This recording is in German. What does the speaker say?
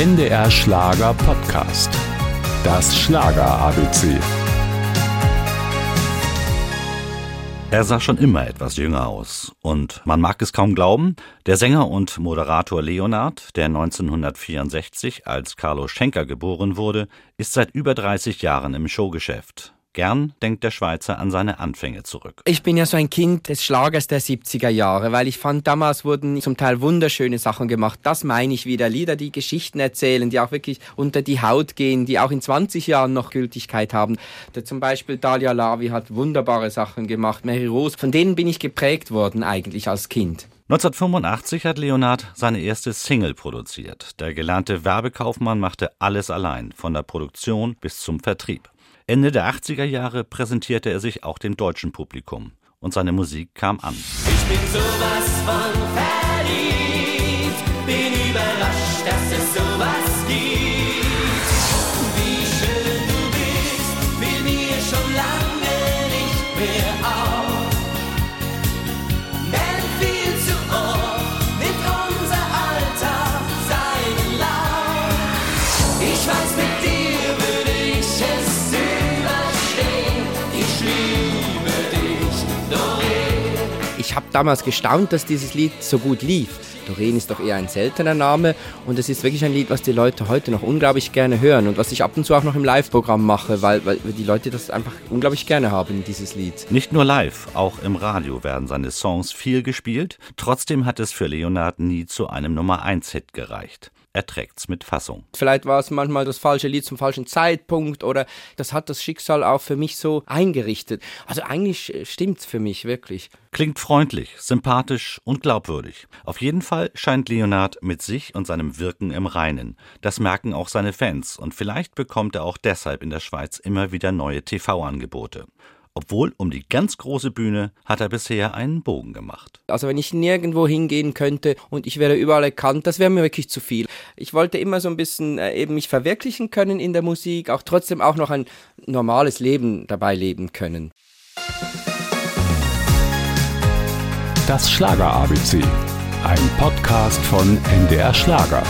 NDR Schlager Podcast. Das Schlager ABC. Er sah schon immer etwas jünger aus. Und man mag es kaum glauben, der Sänger und Moderator Leonard, der 1964 als Carlo Schenker geboren wurde, ist seit über 30 Jahren im Showgeschäft. Gern denkt der Schweizer an seine Anfänge zurück. Ich bin ja so ein Kind des Schlagers der 70er Jahre, weil ich fand, damals wurden zum Teil wunderschöne Sachen gemacht. Das meine ich wieder. Lieder, die Geschichten erzählen, die auch wirklich unter die Haut gehen, die auch in 20 Jahren noch Gültigkeit haben. Da zum Beispiel Dalia Lavi hat wunderbare Sachen gemacht. Mary Rose, von denen bin ich geprägt worden eigentlich als Kind. 1985 hat Leonard seine erste Single produziert. Der gelernte Werbekaufmann machte alles allein, von der Produktion bis zum Vertrieb. Ende der 80er Jahre präsentierte er sich auch dem deutschen Publikum und seine Musik kam an. Ich bin sowas von verliebt, bin überrascht, dass es sowas gibt. Wie schön du bist, will mir schon lange nicht mehr Ich habe damals gestaunt, dass dieses Lied so gut lief. Doreen ist doch eher ein seltener Name und es ist wirklich ein Lied, was die Leute heute noch unglaublich gerne hören und was ich ab und zu auch noch im Live-Programm mache, weil, weil die Leute das einfach unglaublich gerne haben, dieses Lied. Nicht nur live, auch im Radio werden seine Songs viel gespielt. Trotzdem hat es für Leonard nie zu einem Nummer-1-Hit gereicht. Er trägt's mit Fassung. Vielleicht war es manchmal das falsche Lied zum falschen Zeitpunkt oder das hat das Schicksal auch für mich so eingerichtet. Also eigentlich äh, stimmt's für mich wirklich. Klingt freundlich, sympathisch und glaubwürdig. Auf jeden Fall scheint Leonard mit sich und seinem Wirken im Reinen. Das merken auch seine Fans und vielleicht bekommt er auch deshalb in der Schweiz immer wieder neue TV-Angebote. Obwohl um die ganz große Bühne hat er bisher einen Bogen gemacht. Also wenn ich nirgendwo hingehen könnte und ich wäre überall erkannt, das wäre mir wirklich zu viel. Ich wollte immer so ein bisschen äh, eben mich verwirklichen können in der Musik, auch trotzdem auch noch ein normales Leben dabei leben können. Das Schlager ABC. Ein Podcast von NDR Schlager.